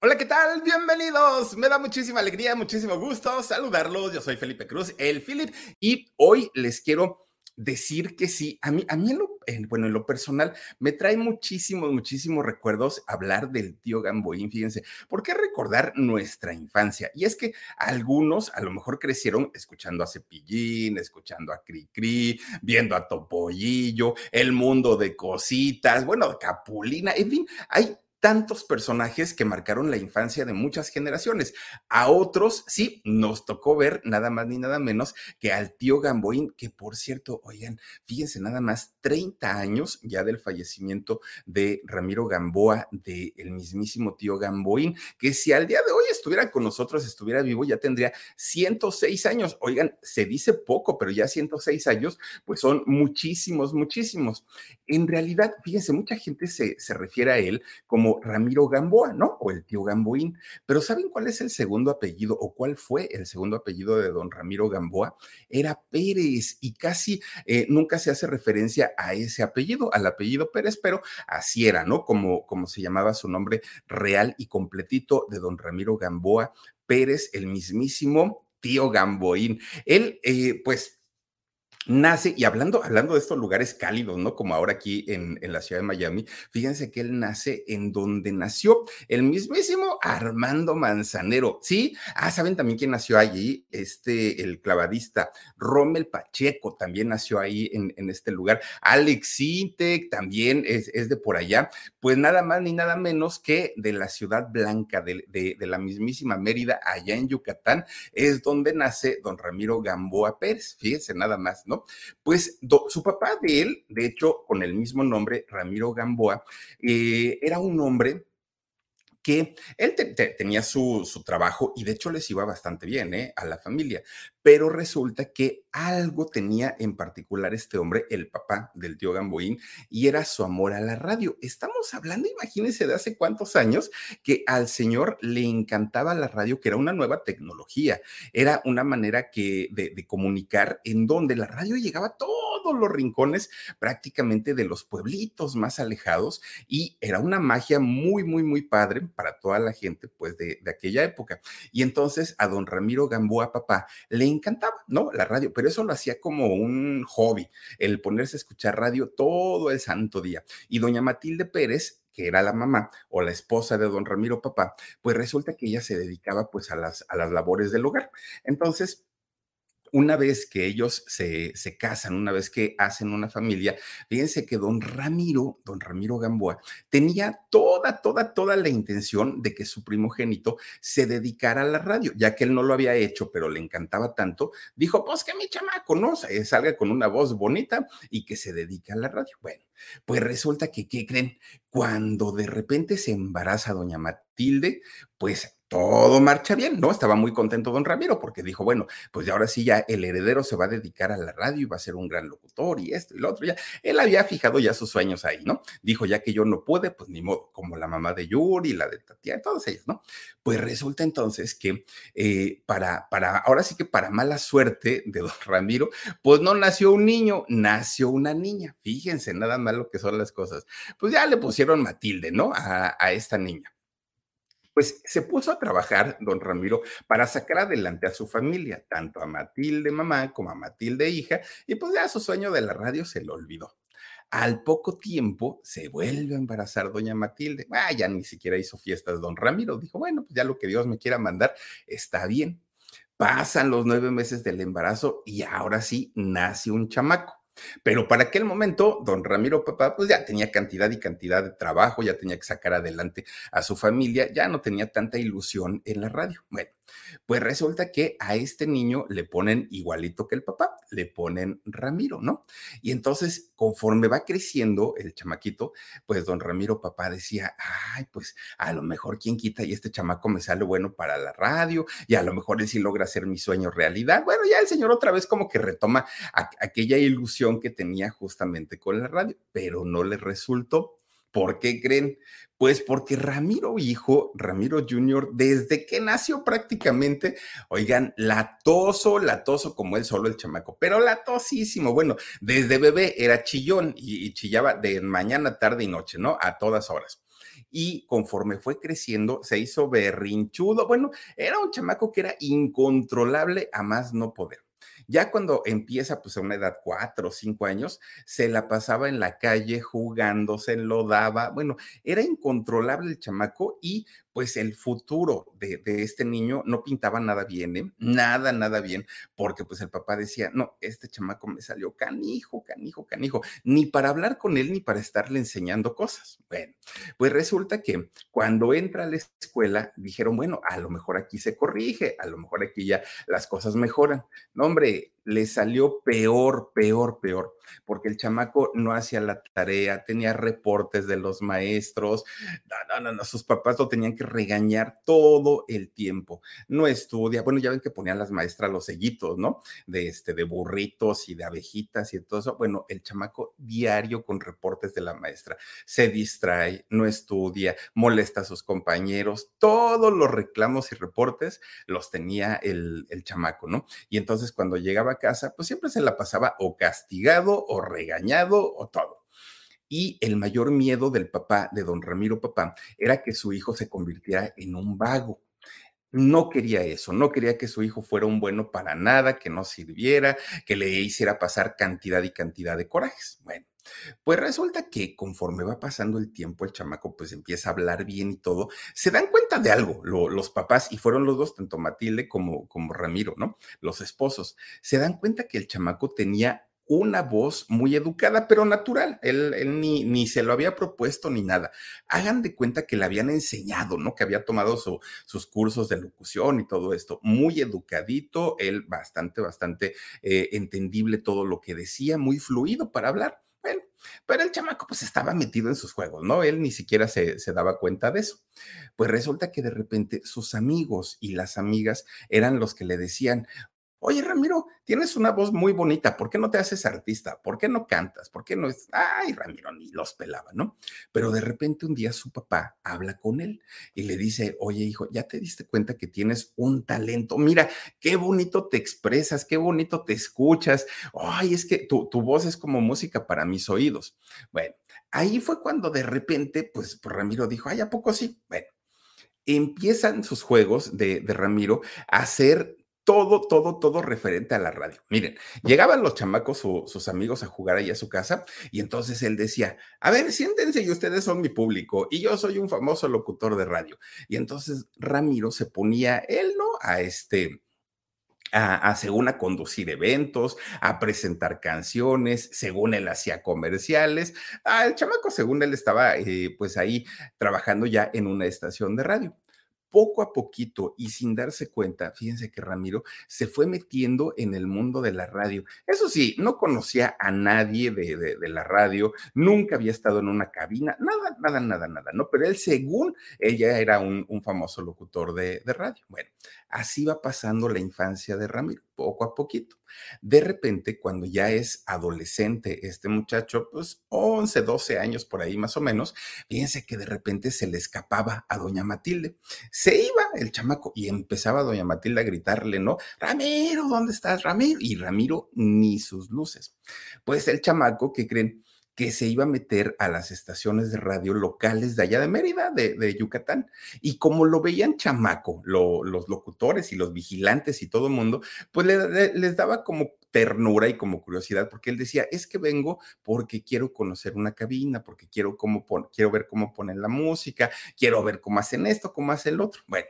Hola, ¿qué tal? Bienvenidos. Me da muchísima alegría, muchísimo gusto saludarlos. Yo soy Felipe Cruz, el Philip, y hoy les quiero decir que sí, a mí, a mí en lo, bueno, en lo personal, me trae muchísimos, muchísimos recuerdos hablar del tío Gamboín, fíjense, ¿por qué recordar nuestra infancia? Y es que algunos a lo mejor crecieron escuchando a Cepillín, escuchando a Cricri, viendo a Topollillo, el mundo de cositas, bueno, Capulina, en fin, hay tantos personajes que marcaron la infancia de muchas generaciones. A otros, sí, nos tocó ver nada más ni nada menos que al tío Gamboín, que por cierto, oigan, fíjense nada más, 30 años ya del fallecimiento de Ramiro Gamboa, del mismísimo tío Gamboín, que si al día de hoy estuviera con nosotros, estuviera vivo, ya tendría 106 años. Oigan, se dice poco, pero ya 106 años, pues son muchísimos, muchísimos. En realidad, fíjense, mucha gente se, se refiere a él como Ramiro Gamboa, ¿no? O el tío Gamboín. Pero ¿saben cuál es el segundo apellido o cuál fue el segundo apellido de don Ramiro Gamboa? Era Pérez y casi eh, nunca se hace referencia a ese apellido, al apellido Pérez, pero así era, ¿no? Como, como se llamaba su nombre real y completito de don Ramiro Gamboa Pérez, el mismísimo tío Gamboín. Él, eh, pues, nace, y hablando, hablando de estos lugares cálidos, ¿no? Como ahora aquí en, en, la ciudad de Miami, fíjense que él nace en donde nació el mismísimo Armando Manzanero, ¿sí? Ah, ¿saben también quién nació allí? Este, el clavadista Rommel Pacheco también nació ahí en, en este lugar. Alex Intec también es, es, de por allá. Pues nada más ni nada menos que de la ciudad blanca, de, de la mismísima Mérida, allá en Yucatán, es donde nace don Ramiro Gamboa Pérez. Fíjense nada más, ¿no? Pues do, su papá de él, de hecho, con el mismo nombre, Ramiro Gamboa, eh, era un hombre que él te, te, tenía su, su, trabajo y de hecho les iba bastante bien ¿eh? a la familia, pero resulta que algo tenía en particular este hombre, el papá del tío Gamboín, y era su amor a la radio. Estamos hablando, imagínense, de hace cuántos años que al señor le encantaba la radio, que era una nueva tecnología, era una manera que, de, de comunicar en donde la radio llegaba a los rincones prácticamente de los pueblitos más alejados y era una magia muy, muy, muy padre para toda la gente pues de, de aquella época. Y entonces a don Ramiro Gamboa, papá, le encantaba, ¿no? La radio, pero eso lo hacía como un hobby, el ponerse a escuchar radio todo el santo día. Y doña Matilde Pérez, que era la mamá o la esposa de don Ramiro papá, pues resulta que ella se dedicaba pues a las, a las labores del hogar. Entonces, una vez que ellos se, se, casan, una vez que hacen una familia, fíjense que don Ramiro, don Ramiro Gamboa, tenía toda, toda, toda la intención de que su primogénito se dedicara a la radio, ya que él no lo había hecho, pero le encantaba tanto, dijo, pues que mi chamaco, ¿no? Salga con una voz bonita y que se dedique a la radio. Bueno, pues resulta que, ¿qué creen? Cuando de repente se embaraza doña Matilde, pues todo marcha bien, ¿no? Estaba muy contento don Ramiro porque dijo, bueno, pues ya ahora sí ya el heredero se va a dedicar a la radio y va a ser un gran locutor y esto y lo otro. Ya, él había fijado ya sus sueños ahí, ¿no? Dijo, ya que yo no pude, pues ni modo, como la mamá de Yuri, la de Tatiana, todas ellas, ¿no? Pues resulta entonces que eh, para, para, ahora sí que para mala suerte de don Ramiro, pues no nació un niño, nació una niña. Fíjense nada más lo que son las cosas. Pues ya le pusieron Matilde, ¿no? a esta niña pues se puso a trabajar don Ramiro para sacar adelante a su familia, tanto a Matilde mamá como a Matilde hija, y pues ya su sueño de la radio se lo olvidó. Al poco tiempo se vuelve a embarazar doña Matilde. Ah, ya ni siquiera hizo fiestas don Ramiro. Dijo, bueno, pues ya lo que Dios me quiera mandar está bien. Pasan los nueve meses del embarazo y ahora sí nace un chamaco. Pero para aquel momento, don Ramiro Papá, pues ya tenía cantidad y cantidad de trabajo, ya tenía que sacar adelante a su familia, ya no tenía tanta ilusión en la radio. Bueno, pues resulta que a este niño le ponen igualito que el papá, le ponen Ramiro, ¿no? Y entonces, conforme va creciendo el chamaquito, pues don Ramiro papá decía, ay, pues a lo mejor quien quita y este chamaco me sale bueno para la radio y a lo mejor él sí logra hacer mi sueño realidad. Bueno, ya el señor otra vez como que retoma aquella ilusión que tenía justamente con la radio, pero no le resultó. ¿Por qué creen? Pues porque Ramiro hijo, Ramiro Jr., desde que nació prácticamente, oigan, latoso, latoso como él solo el chamaco, pero latosísimo. Bueno, desde bebé era chillón y, chillaba de mañana, tarde y noche, ¿no? A todas horas y conforme fue creciendo se hizo berrinchudo. Bueno, era un chamaco que era incontrolable a más no poder. Ya cuando empieza, pues a una edad cuatro o cinco años, se la pasaba en la calle jugando, se daba. Bueno, era incontrolable el chamaco y pues el futuro de, este niño no pintaba nada bien, ¿eh? nada, nada bien, porque pues el papá decía, no, este chamaco me salió canijo, canijo, canijo, ni para hablar con él ni para estarle enseñando cosas. Bueno, pues resulta que cuando entra a la escuela, dijeron, bueno, a lo mejor aquí se corrige, a lo mejor aquí ya las cosas mejoran. No, hombre, le salió peor, peor, peor, porque el chamaco no hacía la tarea, tenía reportes de los maestros, no, no, no, sus papás lo tenían que regañar todo el tiempo, no estudia, bueno, ya ven que ponían las maestras los sellitos, ¿no? De este, de burritos y de abejitas y todo eso, bueno, el chamaco diario con reportes de la maestra, se distrae, no estudia, molesta a sus compañeros, todos los reclamos y reportes los tenía el, el chamaco, ¿no? Y entonces cuando llegaba casa, pues siempre se la pasaba o castigado o regañado o todo. Y el mayor miedo del papá, de don Ramiro Papá, era que su hijo se convirtiera en un vago. No quería eso, no quería que su hijo fuera un bueno para nada, que no sirviera, que le hiciera pasar cantidad y cantidad de corajes. Bueno, pues resulta que conforme va pasando el tiempo, el chamaco pues empieza a hablar bien y todo, se dan cuenta de algo, los papás, y fueron los dos, tanto Matilde como, como Ramiro, ¿no? Los esposos, se dan cuenta que el chamaco tenía una voz muy educada, pero natural. Él, ni, ni, se lo había propuesto ni nada. Hagan de cuenta que le habían enseñado, ¿no? Que había tomado sus cursos de locución y todo esto. Muy educadito, él bastante, bastante eh, entendible todo lo que decía, muy fluido para hablar. Bueno, pero el chamaco pues estaba metido en sus juegos, ¿no? Él ni siquiera se, se, daba cuenta de eso. Pues resulta que de repente sus amigos y las amigas eran los que le decían, Oye, Ramiro, tienes una voz muy bonita, ¿por qué no te haces artista? ¿Por qué no cantas? ¿Por qué no es? Ay, Ramiro, ni los pelaba, ¿no? Pero de repente un día su papá habla con él y le dice, oye, hijo, ya te diste cuenta que tienes un talento. Mira, qué bonito te expresas, qué bonito te escuchas. Ay, es que tu, voz es como música para mis oídos. Bueno, ahí fue cuando de repente, pues, pues Ramiro dijo, ay, ¿a poco sí? Bueno empiezan sus juegos de, de, Ramiro a ser todo, todo, todo referente a la radio. Miren, llegaban los chamacos, sus amigos a jugar ahí a su casa y entonces él decía, a ver, siéntense y ustedes son mi público y yo soy un famoso locutor de radio. Y entonces Ramiro se ponía, él, ¿no? A este... A, según a conducir eventos, a presentar canciones, según él hacía comerciales. el chamaco, según él, estaba eh, pues ahí trabajando ya en una estación de radio poco a poquito y sin darse cuenta, fíjense que Ramiro se fue metiendo en el mundo de la radio. Eso sí, no conocía a nadie de, la radio, nunca había estado en una cabina, nada, nada, nada, nada, ¿no? Pero él, según ella, era un, famoso locutor de, de radio. Bueno, así va pasando la infancia de Ramiro, poco a poquito. De repente, cuando ya es adolescente este muchacho, pues 11, 12 años por ahí más o menos, fíjense que de repente se le escapaba a doña Matilde. Se iba el chamaco y empezaba doña Matilde a gritarle, ¿no? Ramiro, ¿dónde estás, Ramiro? Y Ramiro ni sus luces. Pues el chamaco, ¿qué creen? Que se iba a meter a las estaciones de radio locales de allá de Mérida, de, Yucatán. Y como lo veían chamaco, los locutores y los vigilantes y todo el mundo, pues les daba como ternura y como curiosidad, porque él decía, es que vengo porque quiero conocer una cabina, porque quiero, cómo quiero ver cómo ponen la música, quiero ver cómo hacen esto, cómo hacen el otro. Bueno,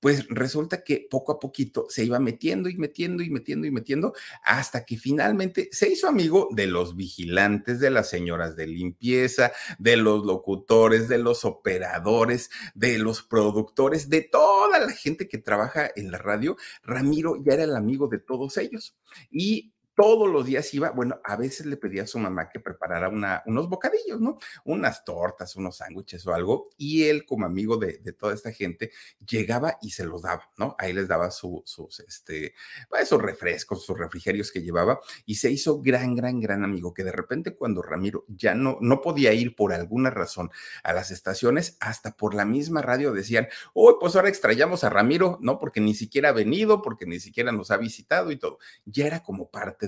pues resulta que poco a poquito se iba metiendo y metiendo y metiendo y metiendo hasta que finalmente se hizo amigo de los vigilantes, de las señoras de limpieza, de los locutores, de los operadores, de los productores, de toda la gente que trabaja en la radio. Ramiro ya era el amigo de todos ellos y todos los días iba, bueno, a veces le pedía a su mamá que preparara unos bocadillos, ¿no? Unas tortas, unos sándwiches o algo, y él como amigo de, toda esta gente llegaba y se los daba, ¿no? Ahí les daba sus, este, pues, esos refrescos, sus refrigerios que llevaba, y se hizo gran, gran, gran amigo, que de repente cuando Ramiro ya no, no podía ir por alguna razón a las estaciones, hasta por la misma radio decían, oh, pues ahora extrañamos a Ramiro, ¿no? Porque ni siquiera ha venido, porque ni siquiera nos ha visitado y todo. Ya era como parte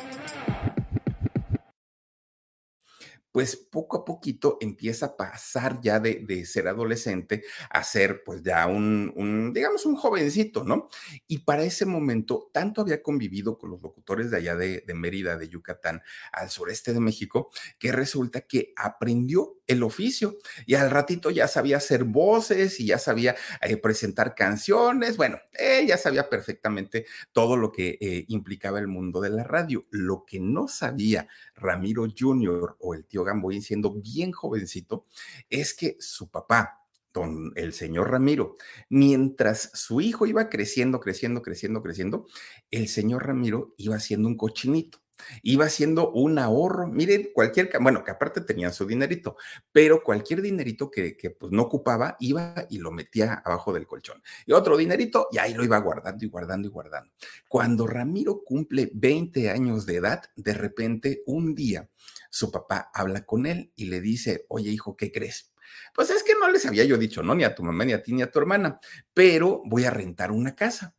Pues poco a poquito empieza a pasar ya de, ser adolescente a ser pues ya un, digamos, un jovencito, ¿no? Y para ese momento, tanto había convivido con los locutores de allá de, de Mérida, de Yucatán, al sureste de México, que resulta que aprendió el oficio y al ratito ya sabía hacer voces y ya sabía eh, presentar canciones, bueno, él ya sabía perfectamente todo lo que eh, implicaba el mundo de la radio. Lo que no sabía Ramiro Jr. o el tío Gamboín siendo bien jovencito es que su papá, don el señor Ramiro, mientras su hijo iba creciendo, creciendo, creciendo, creciendo, el señor Ramiro iba haciendo un cochinito iba haciendo un ahorro. Miren, cualquier, bueno, que aparte tenían su dinerito, pero cualquier dinerito que, que, pues no ocupaba, iba y lo metía abajo del colchón. Y otro dinerito, y ahí lo iba guardando y guardando y guardando. Cuando Ramiro cumple 20 años de edad, de repente un día su papá habla con él y le dice, oye hijo, ¿qué crees? Pues es que no les había yo dicho, no, ni a tu mamá, ni a ti, ni a tu hermana, pero voy a rentar una casa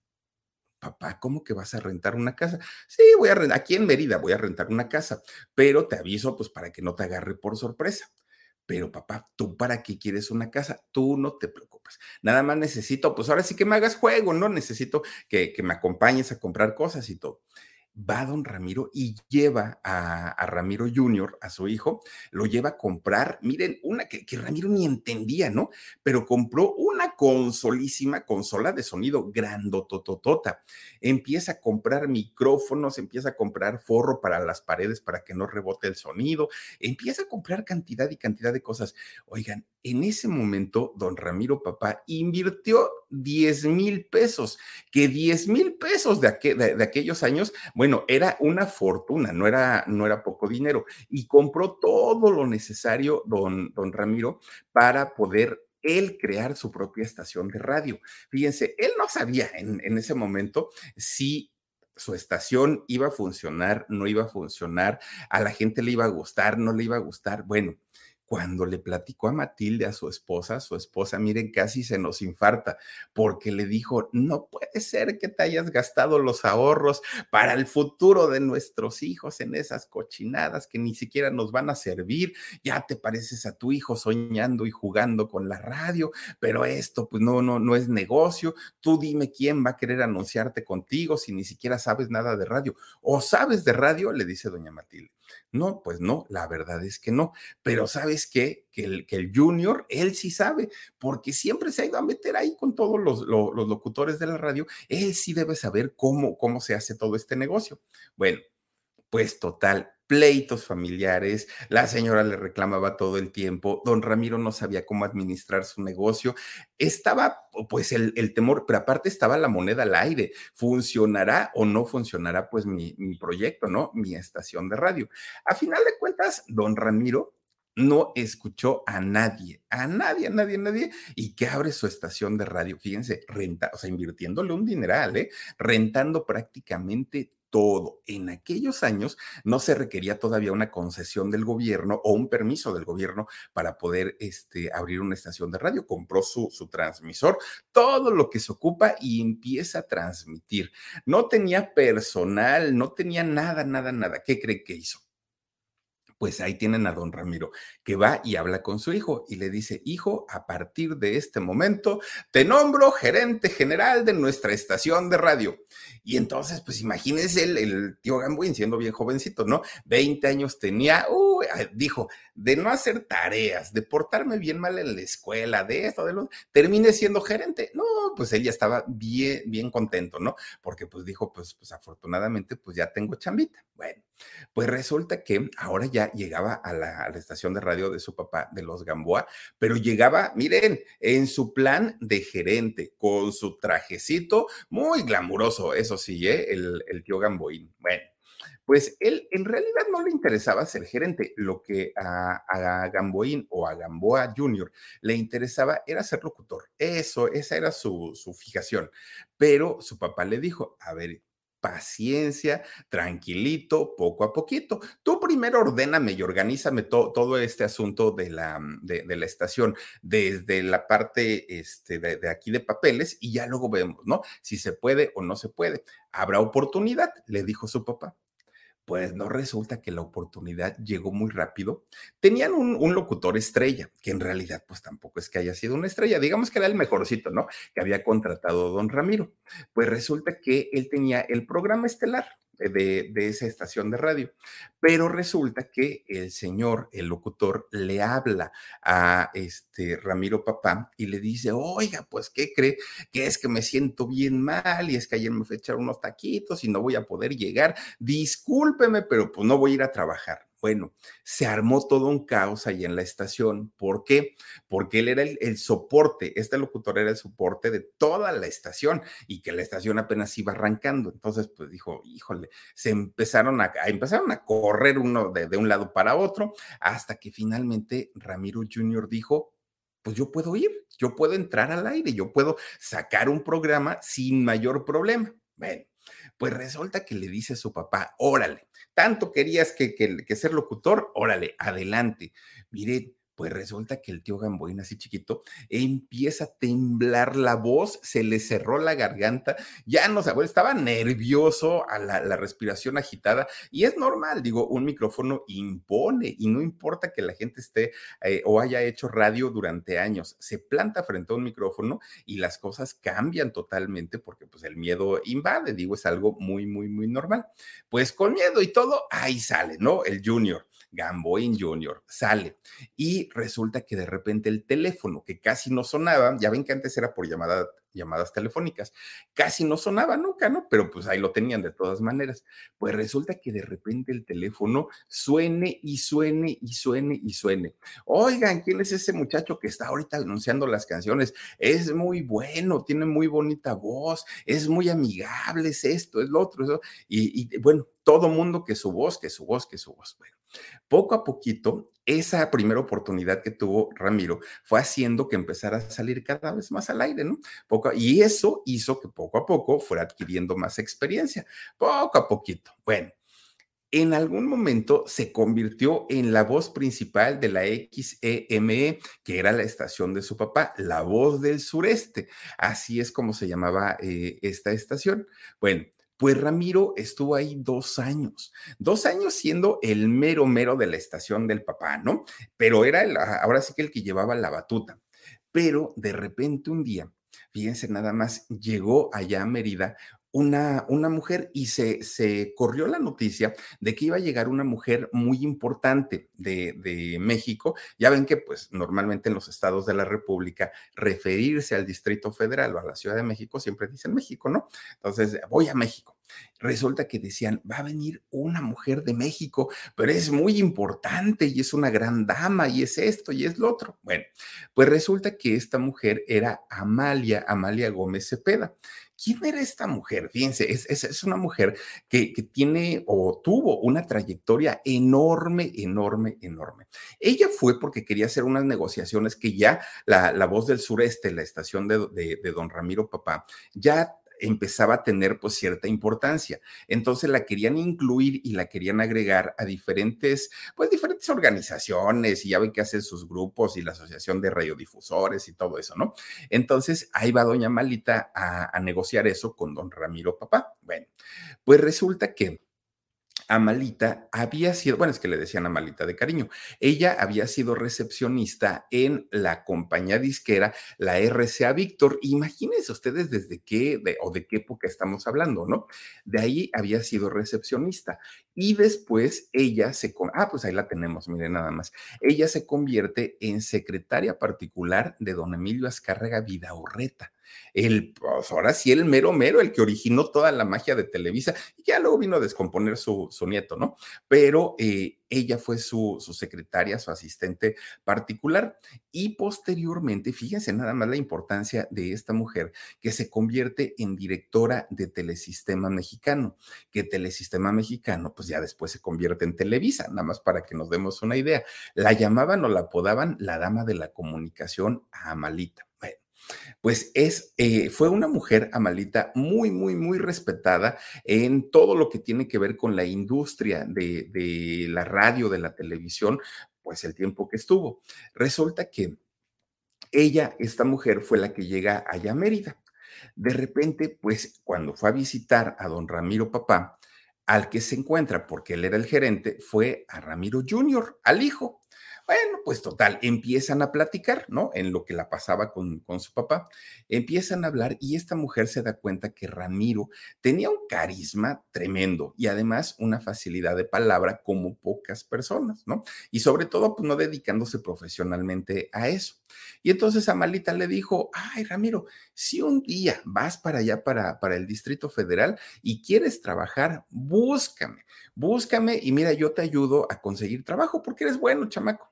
papá, ¿cómo que vas a rentar una casa? Sí, voy a rentar, aquí en Mérida voy a rentar una casa, pero te aviso pues para que no te agarre por sorpresa. Pero papá, ¿tú para qué quieres una casa? Tú no te preocupes. Nada más necesito, pues ahora sí que me hagas juego, ¿no? Necesito que, que me acompañes a comprar cosas y todo va don Ramiro y lleva a, Ramiro Jr., a su hijo, lo lleva a comprar, miren, una que, que, Ramiro ni entendía, ¿no? Pero compró una consolísima consola de sonido grandotototota. Empieza a comprar micrófonos, empieza a comprar forro para las paredes para que no rebote el sonido, empieza a comprar cantidad y cantidad de cosas. Oigan, en ese momento, don Ramiro Papá invirtió 10 mil pesos, que 10 mil pesos de, de, aquellos años, bueno, era una fortuna, no era, no era poco dinero, y compró todo lo necesario, don, don Ramiro, para poder él crear su propia estación de radio. Fíjense, él no sabía en, en ese momento si su estación iba a funcionar, no iba a funcionar, a la gente le iba a gustar, no le iba a gustar. Bueno, cuando le platicó a Matilde, a su esposa, su esposa, miren, casi se nos infarta, porque le dijo, no puede ser que te hayas gastado los ahorros para el futuro de nuestros hijos en esas cochinadas que ni siquiera nos van a servir, ya te pareces a tu hijo soñando y jugando con la radio, pero esto pues no, no, no es negocio, tú dime quién va a querer anunciarte contigo si ni siquiera sabes nada de radio, o sabes de radio, le dice doña Matilde. No, pues no, la verdad es que no. Pero ¿sabes qué? Que el, que el junior, él sí sabe, porque siempre se ha ido a meter ahí con todos los, los, los locutores de la radio. Él sí debe saber cómo, cómo se hace todo este negocio. Bueno, pues total, pleitos familiares, la señora le reclamaba todo el tiempo, don Ramiro no sabía cómo administrar su negocio, estaba pues el, temor, pero aparte estaba la moneda al aire, funcionará o no funcionará pues mi, proyecto, ¿no? Mi estación de radio. A final de cuentas, don Ramiro no escuchó a nadie, a nadie, a nadie, a nadie, y que abre su estación de radio, fíjense, renta, o sea, invirtiéndole un dineral, ¿eh? rentando prácticamente todo. En aquellos años no se requería todavía una concesión del gobierno o un permiso del gobierno para poder este, abrir una estación de radio. Compró su, su transmisor, todo lo que se ocupa y empieza a transmitir. No tenía personal, no tenía nada, nada, nada. ¿Qué cree que hizo? Pues ahí tienen a don Ramiro, que va y habla con su hijo y le dice, hijo, a partir de este momento te nombro gerente general de nuestra estación de radio. Y entonces, pues imagínense el, tío Gamboín siendo bien jovencito, ¿no? 20 años tenía, dijo, de no hacer tareas, de portarme bien mal en la escuela, de esto, de lo, termine siendo gerente. No, pues ella estaba bien, bien contento, ¿no? Porque pues dijo, pues, pues afortunadamente, pues ya tengo chambita. Bueno, pues resulta que ahora ya llegaba a la, estación de radio de su papá, de los Gamboa, pero llegaba, miren, en su plan de gerente, con su trajecito muy glamuroso, eso sí, ¿eh? el, el tío Gamboín. Bueno, pues él en realidad no le interesaba ser gerente. Lo que a, a, Gamboín o a Gamboa Jr. le interesaba era ser locutor. Eso, esa era su, su fijación. Pero su papá le dijo, a ver, paciencia, tranquilito, poco a poquito. Tú primero ordéname y organízame todo este asunto de la, mm, de, la estación, desde la parte este, de, de, aquí de papeles y ya luego vemos, ¿no? Si se puede o no se puede. Habrá oportunidad, le dijo su papá. Pues no resulta que la oportunidad llegó muy rápido. Tenían un, locutor estrella, que en realidad pues tampoco es que haya sido una estrella, digamos que era el mejorcito, ¿no? Que había contratado don Ramiro. Pues resulta que él tenía el programa estelar, de, esa estación de radio. Pero resulta que el señor, el locutor, le habla a este Ramiro Papá y le dice, oiga, pues, ¿qué cree? Que es que me siento bien mal y es que ayer me fui a echar unos taquitos y no voy a poder llegar. Discúlpeme, pero pues no voy a ir a trabajar. Bueno, se armó todo un caos ahí en la estación. ¿Por qué? Porque él era el, soporte, este locutor era el soporte de toda la estación y que la estación apenas iba arrancando. Entonces, pues dijo, híjole, se empezaron a, empezaron a correr uno de, de un lado para otro hasta que finalmente Ramiro Jr. dijo, pues yo puedo ir, yo puedo entrar al aire, yo puedo sacar un programa sin mayor problema. Bueno, pues resulta que le dice a su papá, órale, tanto querías que, que, ser locutor, órale, adelante. Mire, pues resulta que el tío Gamboín, así chiquito, empieza a temblar la voz, se le cerró la garganta, ya no sabía, estaba nervioso, a la, respiración agitada, y es normal, digo, un micrófono impone, y no importa que la gente esté eh, o haya hecho radio durante años, se planta frente a un micrófono y las cosas cambian totalmente porque pues el miedo invade, digo, es algo muy, muy, muy normal. Pues con miedo y todo, ahí sale, ¿no? El junior. Gamboín Jr. sale y resulta que de repente el teléfono que casi no sonaba, ya ven que antes era por llamada, llamadas telefónicas, casi no sonaba nunca, ¿no? Pero pues ahí lo tenían de todas maneras. Pues resulta que de repente el teléfono suene y suene y suene y suene. Oigan, ¿quién es ese muchacho que está ahorita anunciando las canciones? Es muy bueno, tiene muy bonita voz, es muy amigable, es esto, es lo otro. Y, y bueno, todo mundo que su voz, que su voz, que su voz. Bueno, poco a poquito, esa primera oportunidad que tuvo Ramiro fue haciendo que empezara a salir cada vez más al aire, ¿no? Poco, y eso hizo que poco a poco fuera adquiriendo más experiencia, poco a poquito. Bueno, en algún momento se convirtió en la voz principal de la XEME, e, que era la estación de su papá, la voz del sureste. Así es como se llamaba eh, esta estación. Bueno, pues Ramiro estuvo ahí dos años, dos años siendo el mero mero de la estación del papá, ¿no? Pero era el, ahora sí que el que llevaba la batuta. Pero de repente un día, fíjense nada más, llegó allá a Mérida una, una mujer y se, se corrió la noticia de que iba a llegar una mujer muy importante de, de, México. Ya ven que pues normalmente en los estados de la República referirse al Distrito Federal o a la Ciudad de México siempre dicen México, ¿no? Entonces, voy a México. Resulta que decían, va a venir una mujer de México, pero es muy importante y es una gran dama y es esto y es lo otro. Bueno, pues resulta que esta mujer era Amalia, Amalia Gómez Cepeda. ¿Quién era esta mujer? Fíjense, es, es, una mujer que, que, tiene o tuvo una trayectoria enorme, enorme, enorme. Ella fue porque quería hacer unas negociaciones que ya la, la voz del sureste, la estación de, de don Ramiro Papá, ya empezaba a tener pues cierta importancia. Entonces la querían incluir y la querían agregar a diferentes, pues diferentes organizaciones y ya ven que hacen sus grupos y la Asociación de Radiodifusores y todo eso, ¿no? Entonces ahí va doña Malita a, a negociar eso con don Ramiro Papá. Bueno, pues resulta que Amalita había sido, bueno, es que le decían Amalita de cariño, ella había sido recepcionista en la compañía disquera, la RCA Víctor. Imagínense ustedes desde qué o de qué época estamos hablando, ¿no? De ahí había sido recepcionista y después ella se, ah, pues ahí la tenemos, miren nada más, ella se convierte en secretaria particular de don Emilio Azcárraga Vidaurreta el, pues ahora sí, el mero mero, el que originó toda la magia de Televisa, y ya luego vino a descomponer su, su nieto, ¿no? Pero eh, ella fue su, su, secretaria, su asistente particular, y posteriormente, fíjense nada más la importancia de esta mujer, que se convierte en directora de Telesistema Mexicano, que Telesistema Mexicano, pues ya después se convierte en Televisa, nada más para que nos demos una idea. La llamaban o la apodaban la dama de la comunicación Amalita pues es, eh, fue una mujer, Amalita, muy, muy, muy respetada en todo lo que tiene que ver con la industria de, la radio, de la televisión, pues el tiempo que estuvo. Resulta que ella, esta mujer, fue la que llega allá a Mérida. De repente, pues cuando fue a visitar a don Ramiro Papá, al que se encuentra, porque él era el gerente, fue a Ramiro Jr., al hijo. Bueno, pues total, empiezan a platicar, ¿no? En lo que la pasaba con, con, su papá. Empiezan a hablar y esta mujer se da cuenta que Ramiro tenía un carisma tremendo y además una facilidad de palabra como pocas personas, ¿no? Y sobre todo, pues no dedicándose profesionalmente a eso. Y entonces Amalita le dijo, ay, Ramiro, si un día vas para allá, para, para el Distrito Federal y quieres trabajar, búscame, búscame y mira, yo te ayudo a conseguir trabajo porque eres bueno, chamaco.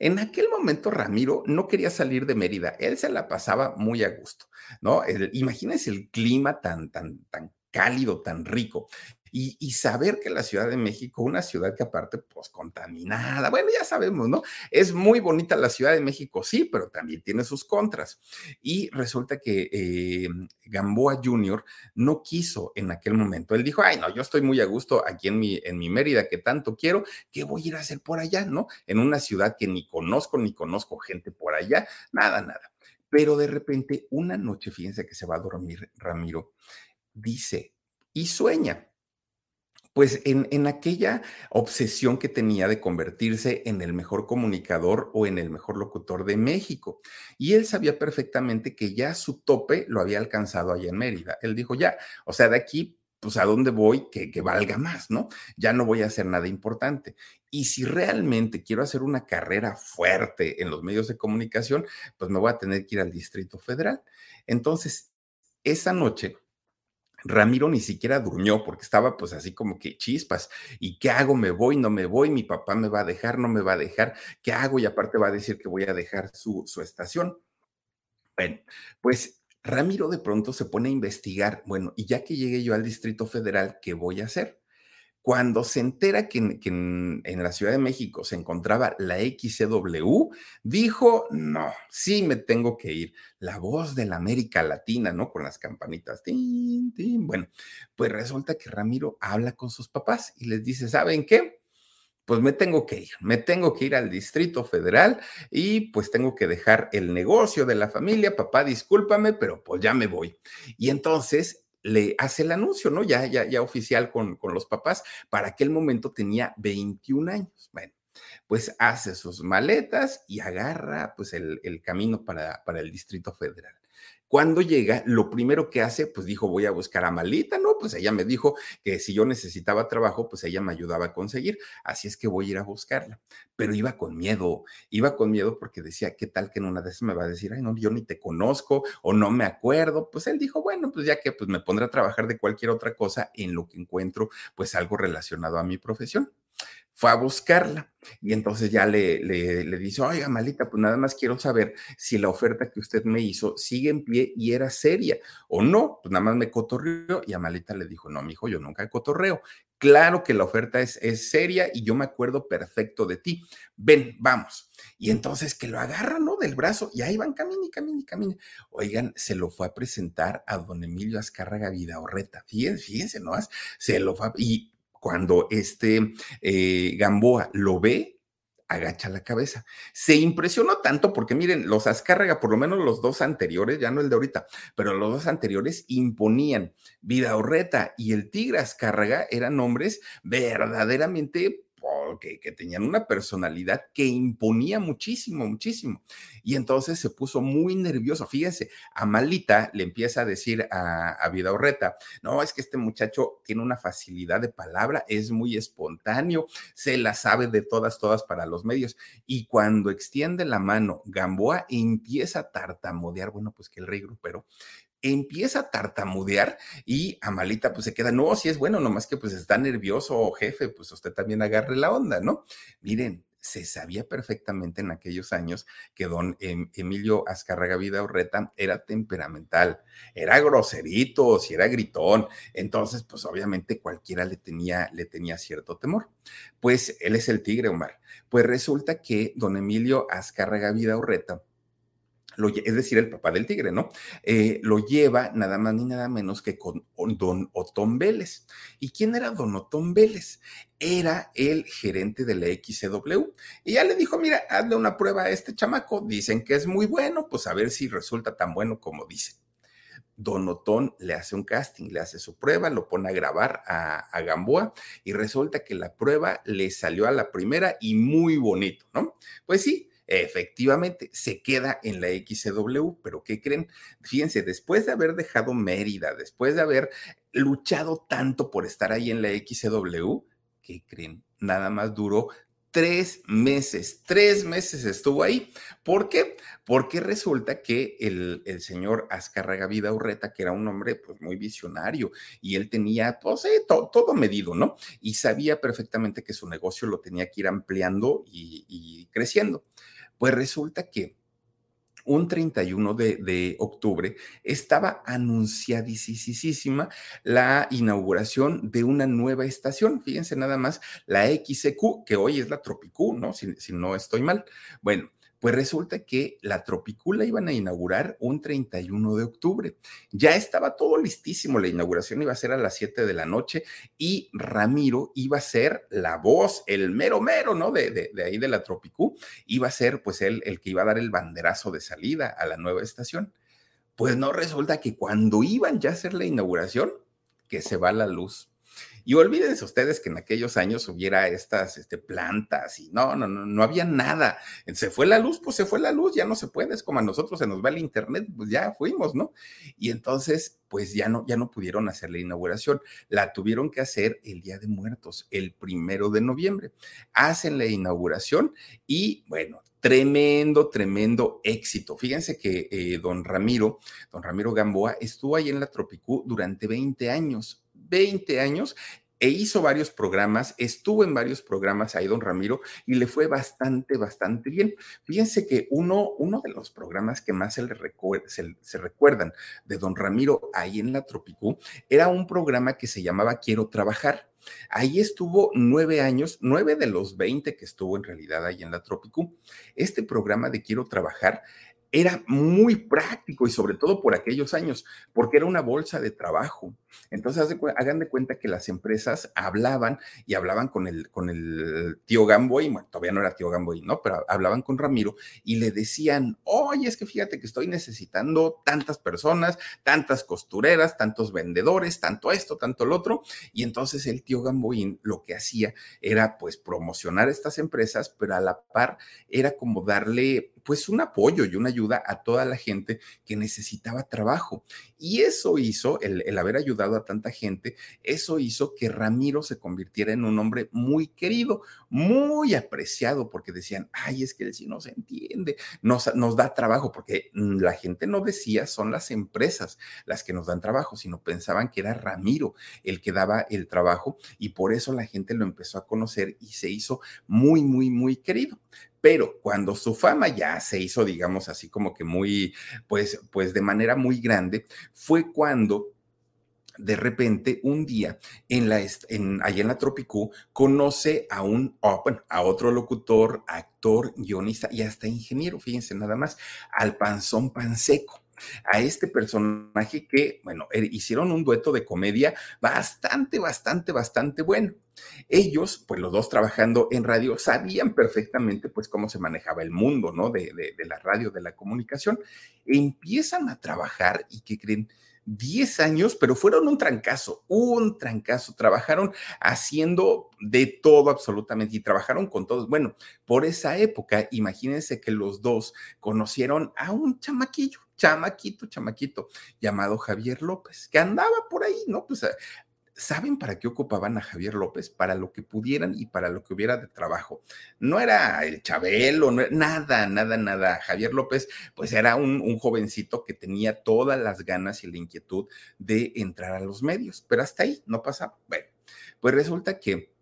En aquel momento Ramiro no quería salir de Mérida, él se la pasaba muy a gusto, ¿no? imagínense el clima tan, tan, tan cálido, tan rico. Y, saber que la Ciudad de México, una ciudad que aparte, pues contaminada, bueno, ya sabemos, ¿no? Es muy bonita la Ciudad de México, sí, pero también tiene sus contras. Y resulta que eh, Gamboa Jr. no quiso en aquel momento. Él dijo, ay, no, yo estoy muy a gusto aquí en mi, en mi Mérida, que tanto quiero, ¿qué voy a ir a hacer por allá, no? En una ciudad que ni conozco, ni conozco gente por allá, nada, nada. Pero de repente, una noche, fíjense que se va a dormir Ramiro, dice y sueña pues en, aquella obsesión que tenía de convertirse en el mejor comunicador o en el mejor locutor de México. Y él sabía perfectamente que ya su tope lo había alcanzado allá en Mérida. Él dijo, ya, o sea, de aquí, pues a dónde voy que, que valga más, ¿no? Ya no voy a hacer nada importante. Y si realmente quiero hacer una carrera fuerte en los medios de comunicación, pues me voy a tener que ir al Distrito Federal. Entonces, esa noche Ramiro ni siquiera durmió porque estaba pues así como que chispas. ¿Y qué hago? ¿Me voy? ¿No me voy? ¿Mi papá me va a dejar? ¿No me va a dejar? ¿Qué hago? Y aparte va a decir que voy a dejar su, su estación. Bueno, pues Ramiro de pronto se pone a investigar, bueno, y ya que llegué yo al Distrito Federal, ¿qué voy a hacer? Cuando se entera que, en, la Ciudad de México se encontraba la XCW, dijo, no, sí me tengo que ir. La voz de la América Latina, ¿no? Con las campanitas. Bueno, pues resulta que Ramiro habla con sus papás y les dice, ¿saben qué? Pues me tengo que ir, me tengo que ir al Distrito Federal y pues tengo que dejar el negocio de la familia. Papá, discúlpame, pero pues ya me voy. Y entonces le hace el anuncio, ¿no? Ya, ya, ya oficial con, con los papás. Para aquel momento tenía 21 años. Bueno, pues hace sus maletas y agarra pues el, el camino para, para el Distrito Federal. Cuando llega, lo primero que hace, pues dijo, voy a buscar a Malita, ¿no? Pues ella me dijo que si yo necesitaba trabajo, pues ella me ayudaba a conseguir. Así es que voy a ir a buscarla. Pero iba con miedo, iba con miedo porque decía, ¿qué tal que en una de esas me va a decir, ay, no, yo ni te conozco o no me acuerdo? Pues él dijo, bueno, pues ya que pues me pondré a trabajar de cualquier otra cosa en lo que encuentro, pues algo relacionado a mi profesión fue a buscarla y entonces ya le, le, le, dice, oiga, Malita, pues nada más quiero saber si la oferta que usted me hizo sigue en pie y era seria o no, pues nada más me cotorreó y a Malita le dijo, no, mijo, yo nunca cotorreo. Claro que la oferta es, es seria y yo me acuerdo perfecto de ti. Ven, vamos. Y entonces que lo agarra, ¿no? Del brazo y ahí van, camine, camine, camine. Oigan, se lo fue a presentar a don Emilio Azcárraga Vidaorreta. Fíjense, fíjense, ¿no? Se lo fue a, y cuando este eh, Gamboa lo ve, agacha la cabeza. Se impresionó tanto porque miren, los Azcárraga, por lo menos los dos anteriores, ya no el de ahorita, pero los dos anteriores imponían. Vidaurreta y el Tigre Azcárraga eran hombres verdaderamente que, tenían una personalidad que imponía muchísimo, muchísimo. Y entonces se puso muy nervioso. Fíjense, a Malita le empieza a decir a, a Vidaurreta, no, es que este muchacho tiene una facilidad de palabra, es muy espontáneo, se la sabe de todas, todas para los medios. Y cuando extiende la mano, Gamboa empieza a tartamudear, bueno, pues que el rey grupero empieza a tartamudear y Amalita pues se queda, no, si es bueno, nomás que pues está nervioso, jefe, pues usted también agarre la onda, ¿no? Miren, se sabía perfectamente en aquellos años que don em, Emilio Azcárraga Vida Urreta era temperamental, era groserito, si era gritón, entonces pues obviamente cualquiera le tenía, le tenía cierto temor. Pues él es el tigre, Omar. Pues resulta que don Emilio Azcárraga Vida Urreta es decir, el papá del tigre, ¿no? Eh, lo lleva nada más ni nada menos que con don Otón Vélez. ¿Y quién era don Otón Vélez? Era el gerente de la XCW. Y ya le dijo, mira, hazle una prueba a este chamaco. Dicen que es muy bueno, pues a ver si resulta tan bueno como dice. Don Otón le hace un casting, le hace su prueba, lo pone a grabar a, a, Gamboa y resulta que la prueba le salió a la primera y muy bonito, ¿no? Pues sí, efectivamente se queda en la XCW, pero ¿qué creen? Fíjense, después de haber dejado Mérida, después de haber luchado tanto por estar ahí en la XCW, ¿qué creen? Nada más duró tres meses, tres meses estuvo ahí. ¿Por qué? Porque resulta que el, señor Azcárraga Vida Urreta, que era un hombre pues muy visionario y él tenía pues, eh, todo medido, ¿no? Y sabía perfectamente que su negocio lo tenía que ir ampliando y creciendo. Pues resulta que un 31 de, de, octubre estaba anunciadísima la inauguración de una nueva estación. Fíjense nada más, la XQ, que hoy es la Tropicú, ¿no? Si, si no estoy mal. Bueno, pues resulta que la Tropicula iban a inaugurar un 31 de octubre. Ya estaba todo listísimo, la inauguración iba a ser a las 7 de la noche y Ramiro iba a ser la voz, el mero mero, ¿no? De, de, de ahí de la Tropicú, iba a ser pues él el que iba a dar el banderazo de salida a la nueva estación. Pues no resulta que cuando iban ya a hacer la inauguración, que se va la luz y olvídense ustedes que en aquellos años hubiera estas este, plantas y no, no, no, no había nada. Se fue la luz, pues se fue la luz, ya no se puede, es como a nosotros se nos va el internet, pues ya fuimos, ¿no? Y entonces, pues ya no, ya no pudieron hacer la inauguración. La tuvieron que hacer el Día de Muertos, el primero de noviembre. Hacen la inauguración y bueno, tremendo, tremendo éxito. Fíjense que eh, don Ramiro, don Ramiro Gamboa, estuvo ahí en la Tropicú durante 20 años 20 años e hizo varios programas, estuvo en varios programas ahí, don Ramiro, y le fue bastante, bastante bien. Fíjense que uno, uno de los programas que más se, le se, se, recuerdan de don Ramiro ahí en la Tropicú era un programa que se llamaba Quiero Trabajar. Ahí estuvo nueve años, nueve de los veinte que estuvo en realidad ahí en la Tropicú. Este programa de Quiero Trabajar era muy práctico y sobre todo por aquellos años, porque era una bolsa de trabajo. Entonces, hagan de cuenta que las empresas hablaban y hablaban con el, con el tío Gamboy, bueno, todavía no era tío Gamboy, ¿no? Pero hablaban con Ramiro y le decían, oye, es que fíjate que estoy necesitando tantas personas, tantas costureras, tantos vendedores, tanto esto, tanto lo otro. Y entonces el tío Gamboy lo que hacía era pues promocionar estas empresas, pero a la par era como darle pues un apoyo y una ayuda a toda la gente que necesitaba trabajo. Y eso hizo, el, el, haber ayudado a tanta gente, eso hizo que Ramiro se convirtiera en un hombre muy querido, muy apreciado, porque decían, ay, es que él sí nos entiende, nos, nos da trabajo, porque la gente no decía, son las empresas las que nos dan trabajo, sino pensaban que era Ramiro el que daba el trabajo y por eso la gente lo empezó a conocer y se hizo muy, muy, muy querido. Pero cuando su fama ya se hizo, digamos así como que muy, pues, pues de manera muy grande, fue cuando de repente un día en la en, allá en la Tropicú conoce a un oh, a otro locutor, actor, guionista y hasta ingeniero, fíjense nada más, al Panzón Panseco a este personaje que, bueno, er, hicieron un dueto de comedia bastante, bastante, bastante bueno. Ellos, pues los dos trabajando en radio, sabían perfectamente pues cómo se manejaba el mundo, ¿no? De, de, la radio, de la comunicación. Empiezan a trabajar y que creen, 10 años, pero fueron un trancazo, un trancazo. Trabajaron haciendo de todo absolutamente y trabajaron con todos. Bueno, por esa época, imagínense que los dos conocieron a un chamaquillo, chamaquito, chamaquito, llamado Javier López, que andaba por ahí, ¿no? Pues ¿Saben para qué ocupaban a Javier López? Para lo que pudieran y para lo que hubiera de trabajo. No era el Chabelo, no, nada, nada, nada. Javier López, pues era un, un, jovencito que tenía todas las ganas y la inquietud de entrar a los medios, pero hasta ahí no pasaba. Bueno, pues resulta que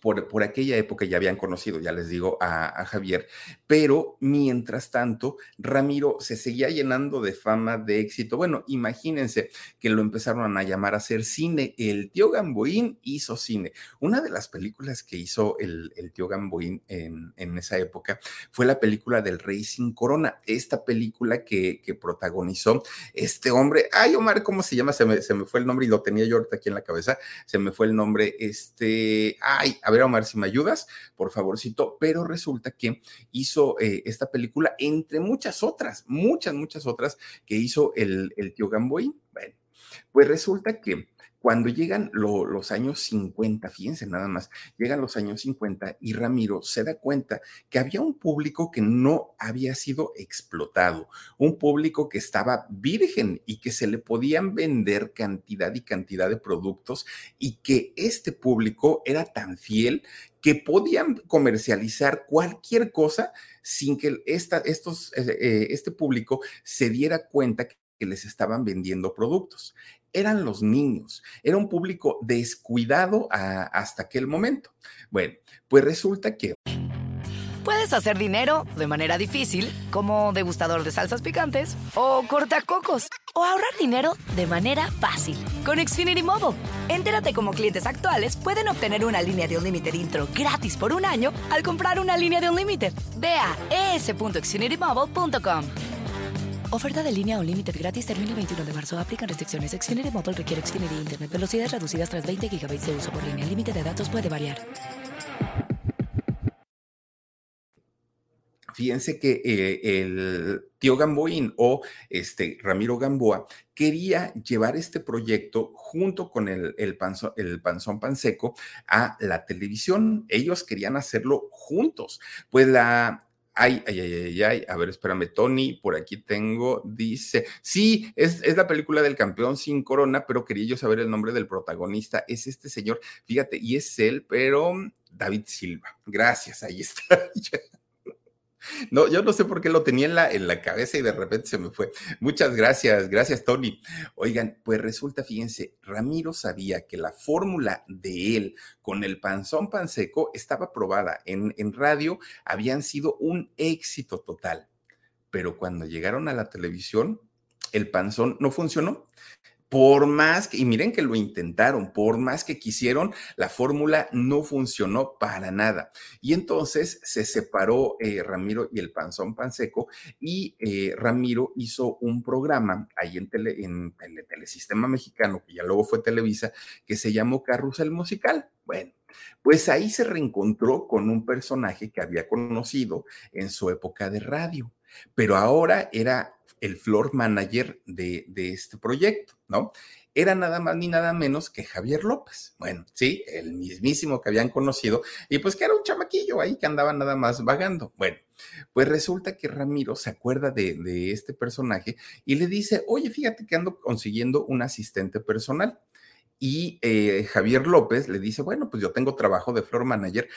por, aquella época ya habían conocido, ya les digo, a, Javier, pero mientras tanto, Ramiro se seguía llenando de fama, de éxito. Bueno, imagínense que lo empezaron a llamar a hacer cine. El tío Gamboín hizo cine. Una de las películas que hizo el, tío Gamboín en, esa época fue la película del Rey sin Corona, esta película que, protagonizó este hombre. Ay, Omar, ¿cómo se llama? Se me, se me fue el nombre y lo tenía yo ahorita aquí en la cabeza. Se me fue el nombre, este, ay, a ver, Omar, si me ayudas, por favorcito, pero resulta que hizo eh, esta película entre muchas otras, muchas, muchas otras que hizo el, el tío Gamboy. Bueno, pues resulta que cuando llegan los años 50, fíjense nada más, llegan los años 50 y Ramiro se da cuenta que había un público que no había sido explotado, un público que estaba virgen y que se le podían vender cantidad y cantidad de productos y que este público era tan fiel que podían comercializar cualquier cosa sin que esta, estos, eh, eh, este público se diera cuenta que les estaban vendiendo productos eran los niños, era un público descuidado hasta aquel momento. Bueno, pues resulta que... Puedes hacer dinero de manera difícil, como degustador de salsas picantes, o cortacocos, o ahorrar dinero de manera fácil con Xfinity Mobile. Entérate cómo clientes actuales pueden obtener una línea de un límite intro gratis por un año al comprar una línea de un límite. Ve a es.xfinitymobile.com. Oferta de línea o límite gratis termina el 21 de marzo. Aplican restricciones. Xfinity Mobile requiere Xfinity Internet. Velocidades reducidas tras 20 GB de uso por línea. El límite de datos puede variar. Fíjense que eh, el tío Gamboín o este Ramiro Gamboa quería llevar este proyecto junto con el, el, el Panzón Panseco a la televisión. Ellos querían hacerlo juntos. Pues la Ay, ay, ay, ay, ay, a ver, espérame, Tony, por aquí tengo, dice, sí, es, es, la película del campeón sin corona, pero quería yo saber el nombre del protagonista, es este señor, fíjate, y es él, pero David Silva, gracias, ahí está. No, yo no sé por qué lo tenía en la, en la cabeza y de repente se me fue. Muchas gracias, gracias Tony. Oigan, pues resulta, fíjense, Ramiro sabía que la fórmula de él con el panzón panseco estaba probada en, en radio, habían sido un éxito total. Pero cuando llegaron a la televisión, el panzón no funcionó por más que, y miren que lo intentaron, por más que quisieron, la fórmula no funcionó para nada. Y entonces se separó eh, Ramiro y el Panzón Panseco y eh, Ramiro hizo un programa ahí en, el Telesistema Mexicano, que ya luego fue Televisa, que se llamó Carrusel Musical. Bueno, pues ahí se reencontró con un personaje que había conocido en su época de radio, pero ahora era el floor manager de, este proyecto, ¿no? Era nada más ni nada menos que Javier López. Bueno, sí, el mismísimo que habían conocido y pues que era un chamaquillo ahí que andaba nada más vagando. Bueno, pues resulta que Ramiro se acuerda de, este personaje y le dice, oye, fíjate que ando consiguiendo un asistente personal. Y eh, Javier López le dice, bueno, pues yo tengo trabajo de floor manager,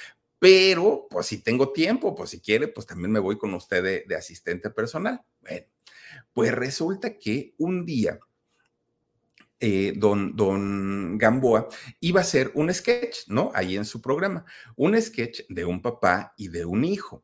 pero pues si tengo tiempo, pues si quiere, pues también me voy con usted de, asistente personal. Bueno, pues resulta que un día eh, don, don Gamboa iba a hacer un sketch, ¿no? Ahí en su programa, un sketch de un papá y de un hijo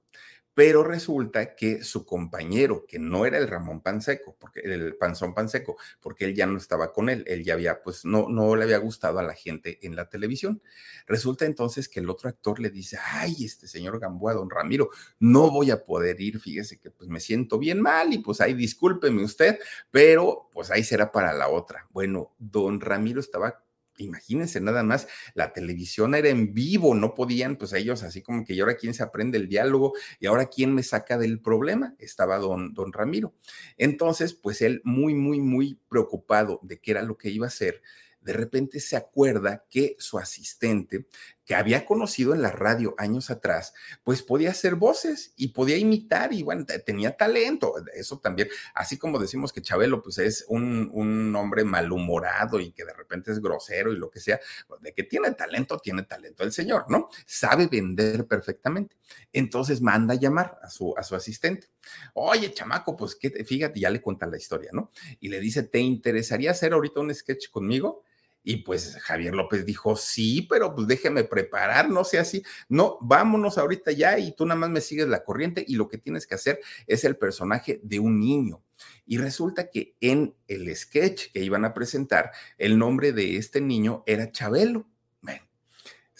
pero resulta que su compañero, que no era el Ramón Panseco, porque el Panzón Panseco, porque él ya no estaba con él, él ya había, pues no, no le había gustado a la gente en la televisión. Resulta entonces que el otro actor le dice, ay, este señor Gamboa, don Ramiro, no voy a poder ir, fíjese que pues me siento bien mal y pues ahí discúlpeme usted, pero pues ahí será para la otra. Bueno, don Ramiro estaba imagínense nada más, la televisión era en vivo, no podían, pues ellos así como que, ¿y ahora quién se aprende el diálogo? ¿Y ahora quién me saca del problema? Estaba don, don Ramiro. Entonces, pues él muy, muy, muy preocupado de qué era lo que iba a hacer, de repente se acuerda que su asistente que había conocido en la radio años atrás, pues podía hacer voces y podía imitar y bueno, tenía talento. Eso también, así como decimos que Chabelo pues es un, un hombre malhumorado y que de repente es grosero y lo que sea, pues, de que tiene talento, tiene talento el señor, ¿no? Sabe vender perfectamente. Entonces manda a llamar a su, a su asistente. Oye, chamaco, pues que fíjate, ya le cuenta la historia, ¿no? Y le dice, ¿te interesaría hacer ahorita un sketch conmigo? Y pues Javier López dijo, sí, pero pues déjeme preparar, no sea así. No, vámonos ahorita ya y tú nada más me sigues la corriente y lo que tienes que hacer es el personaje de un niño. Y resulta que en el sketch que iban a presentar, el nombre de este niño era Chabelo.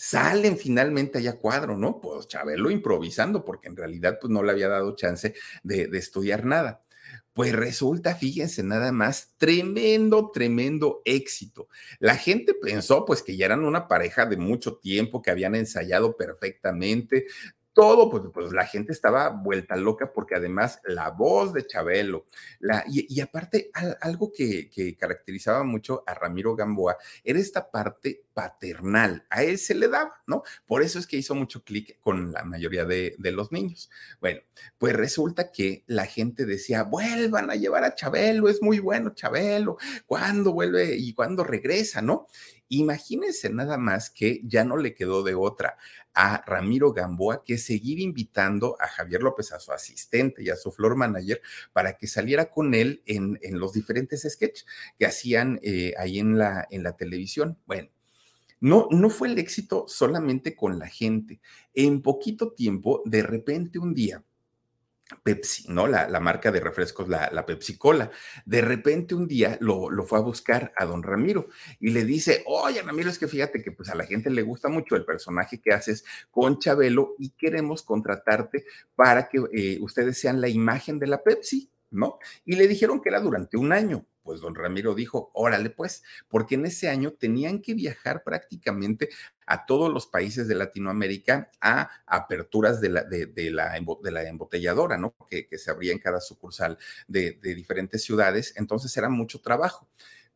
Salen finalmente allá cuadro, ¿no? Pues Chabelo improvisando, porque en realidad pues no le había dado chance de estudiar nada. Pues resulta, fíjense nada más, tremendo, tremendo éxito. La gente pensó pues que ya eran una pareja de mucho tiempo, que habían ensayado perfectamente, todo, pues, pues, la gente estaba vuelta loca porque además la voz de Chabelo, la, y, aparte algo que, caracterizaba mucho a Ramiro Gamboa era esta parte paternal, a él se le daba, ¿no? Por eso es que hizo mucho clic con la mayoría de, de, los niños. Bueno, pues resulta que la gente decía, vuelvan a llevar a Chabelo, es muy bueno Chabelo, ¿cuándo vuelve y cuándo regresa, no? Imagínense nada más que ya no le quedó de otra a Ramiro Gamboa que seguir invitando a Javier López, a su asistente y a su floor manager, para que saliera con él en, los diferentes sketches que hacían eh, ahí en la, en la televisión. Bueno. No, no fue el éxito solamente con la gente. En poquito tiempo, de repente un día, Pepsi, ¿no? La, marca de refrescos, la, la, Pepsi Cola. De repente un día lo, lo, fue a buscar a don Ramiro y le dice, oye Ramiro, es que fíjate que pues a la gente le gusta mucho el personaje que haces con Chabelo y queremos contratarte para que eh, ustedes sean la imagen de la Pepsi, ¿no? Y le dijeron que era durante un año pues don Ramiro dijo, órale pues, porque en ese año tenían que viajar prácticamente a todos los países de Latinoamérica a aperturas de la, de, la, de la embotelladora, ¿no? Que, que, se abría en cada sucursal de, de diferentes ciudades, entonces era mucho trabajo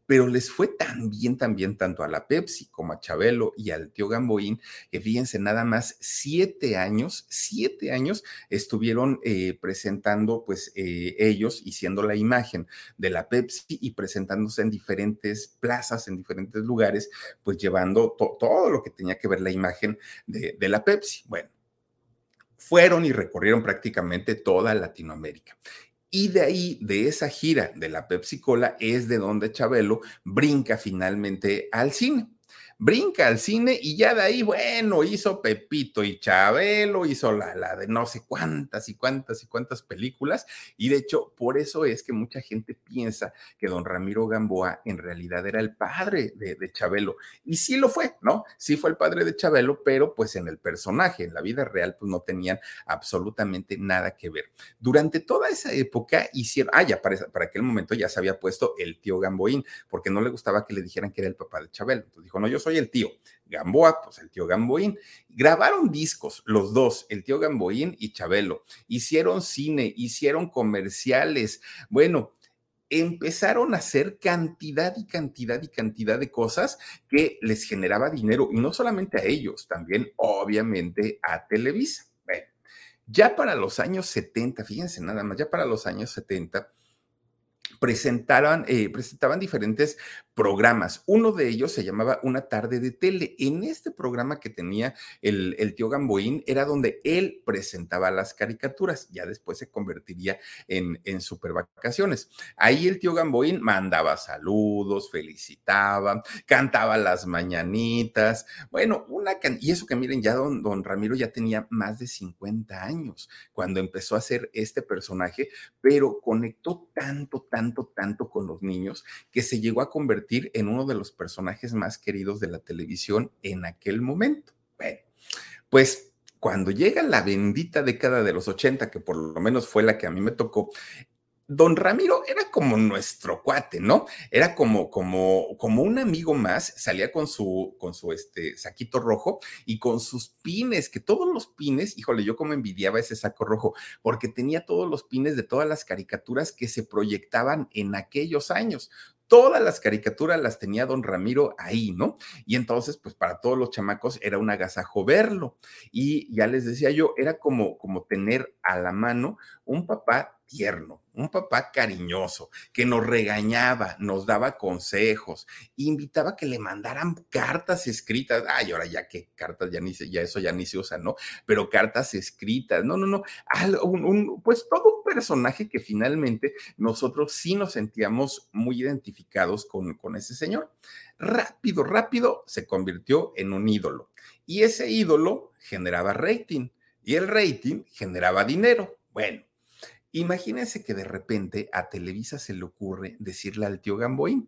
pero les fue tan bien, tan bien, tanto a la Pepsi como a Chabelo y al tío Gamboín, que fíjense, nada más siete años, siete años estuvieron eh, presentando, pues eh, ellos y siendo la imagen de la Pepsi y presentándose en diferentes plazas, en diferentes lugares, pues llevando todo lo que tenía que ver la imagen de, de la Pepsi. Bueno, fueron y recorrieron prácticamente toda Latinoamérica. Y de ahí, de esa gira de la Pepsi Cola, es de donde Chabelo brinca finalmente al cine. Brinca al cine y ya de ahí, bueno, hizo Pepito y Chabelo, hizo la, la de no sé cuántas y cuántas y cuántas películas. Y de hecho, por eso es que mucha gente piensa que don Ramiro Gamboa en realidad era el padre de, Chabelo. Y sí lo fue, ¿no? Sí fue el padre de Chabelo, pero pues en el personaje, en la vida real, pues no tenían absolutamente nada que ver. Durante toda esa época hicieron, ah, ya para, para aquel momento ya se había puesto el tío Gamboín, porque no le gustaba que le dijeran que era el papá de Chabelo. Entonces dijo, no, yo soy el tío. Gamboa, pues el tío Gamboín. Grabaron discos, los dos, el tío Gamboín y Chabelo. Hicieron cine, hicieron comerciales. Bueno, empezaron a hacer cantidad y cantidad y cantidad de cosas que les generaba dinero, y no solamente a ellos, también obviamente a Televisa. Ya para los años 70, fíjense nada más, ya para los años 70, presentaban, eh, presentaban diferentes programas. Uno de ellos se llamaba Una tarde de tele. En este programa que tenía el, el, tío Gamboín era donde él presentaba las caricaturas. Ya después se convertiría en, en super vacaciones. Ahí el tío Gamboín mandaba saludos, felicitaba, cantaba las mañanitas. Bueno, una y eso que miren, ya don, don Ramiro ya tenía más de 50 años cuando empezó a hacer este personaje, pero conectó tanto, tanto, tanto con los niños que se llegó a convertir en uno de los personajes más queridos de la televisión en aquel momento. Bueno, pues cuando llega la bendita década de los 80, que por lo menos fue la que a mí me tocó, don Ramiro era como nuestro cuate, ¿no? Era como, como, como un amigo más, salía con su, con su este, saquito rojo y con sus pines, que todos los pines, híjole, yo como envidiaba ese saco rojo, porque tenía todos los pines de todas las caricaturas que se proyectaban en aquellos años todas las caricaturas las tenía don Ramiro ahí, ¿no? Y entonces, pues para todos los chamacos era un agasajo verlo. Y ya les decía yo, era como, como tener a la mano un papá tierno, un papá cariñoso, que nos regañaba, nos daba consejos, invitaba a que le mandaran cartas escritas. Ay, ahora ya que cartas ya ni se, ya eso ya ni se usa, ¿no? Pero cartas escritas, no, no, no, un, pues todo un personaje que finalmente nosotros sí nos sentíamos muy identificados con, con ese señor. Rápido, rápido se convirtió en un ídolo. Y ese ídolo generaba rating y el rating generaba dinero. Bueno, Imagínense que de repente a Televisa se le ocurre decirle al tío Gamboín,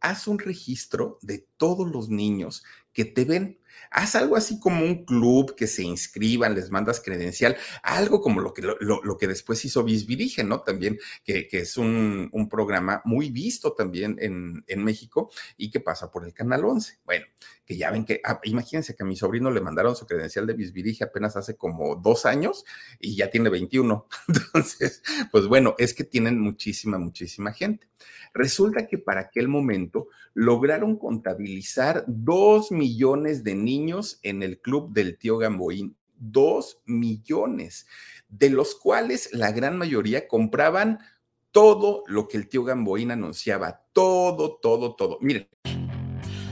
haz un registro de todos los niños que te ven. Haz algo así como un club que se inscriban, les mandas credencial, algo como lo que, lo, lo que después hizo Bisbirige, ¿no? También, que, que es un, un, programa muy visto también en, en, México y que pasa por el Canal 11. Bueno, que ya ven que, ah, imagínense que a mi sobrino le mandaron su credencial de Bisbirige apenas hace como dos años y ya tiene 21. Entonces, pues bueno, es que tienen muchísima, muchísima gente. Resulta que para aquel momento lograron contabilizar dos millones de niños en el club del tío Gamboín. Dos millones, de los cuales la gran mayoría compraban todo lo que el tío Gamboín anunciaba. Todo, todo, todo. Miren.